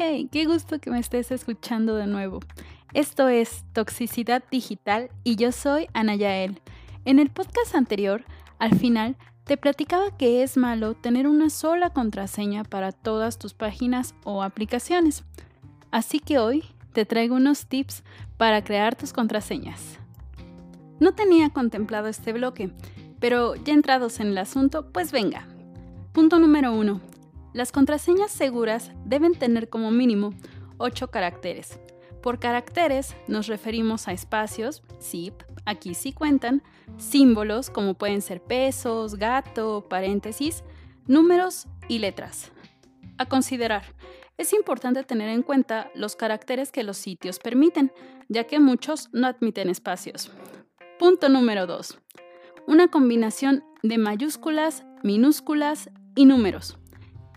Hey, qué gusto que me estés escuchando de nuevo. Esto es Toxicidad Digital y yo soy Ana Yael. En el podcast anterior, al final, te platicaba que es malo tener una sola contraseña para todas tus páginas o aplicaciones. Así que hoy te traigo unos tips para crear tus contraseñas. No tenía contemplado este bloque, pero ya entrados en el asunto, pues venga. Punto número 1. Las contraseñas seguras deben tener como mínimo 8 caracteres. Por caracteres nos referimos a espacios, zip, aquí sí cuentan, símbolos como pueden ser pesos, gato, paréntesis, números y letras. A considerar, es importante tener en cuenta los caracteres que los sitios permiten, ya que muchos no admiten espacios. Punto número 2. Una combinación de mayúsculas, minúsculas y números.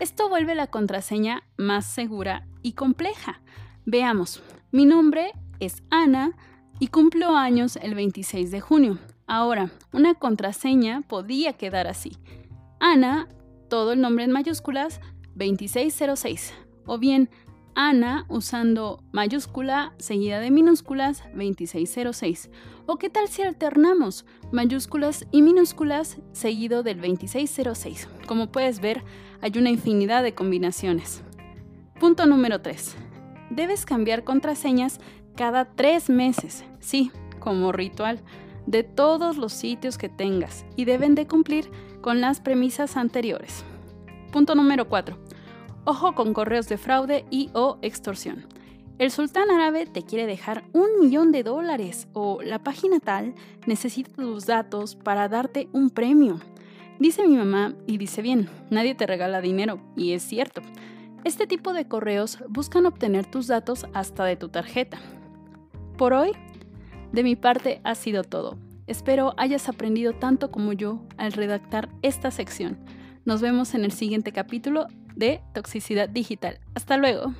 Esto vuelve la contraseña más segura y compleja. Veamos, mi nombre es Ana y cumplo años el 26 de junio. Ahora, una contraseña podía quedar así. Ana, todo el nombre en mayúsculas, 2606. O bien, Ana usando mayúscula seguida de minúsculas 2606. ¿O qué tal si alternamos mayúsculas y minúsculas seguido del 2606? Como puedes ver, hay una infinidad de combinaciones. Punto número 3. Debes cambiar contraseñas cada tres meses, sí, como ritual, de todos los sitios que tengas y deben de cumplir con las premisas anteriores. Punto número 4 Ojo con correos de fraude y o extorsión. El sultán árabe te quiere dejar un millón de dólares o la página tal necesita tus datos para darte un premio. Dice mi mamá y dice bien, nadie te regala dinero y es cierto. Este tipo de correos buscan obtener tus datos hasta de tu tarjeta. Por hoy, de mi parte ha sido todo. Espero hayas aprendido tanto como yo al redactar esta sección. Nos vemos en el siguiente capítulo de Toxicidad Digital. Hasta luego.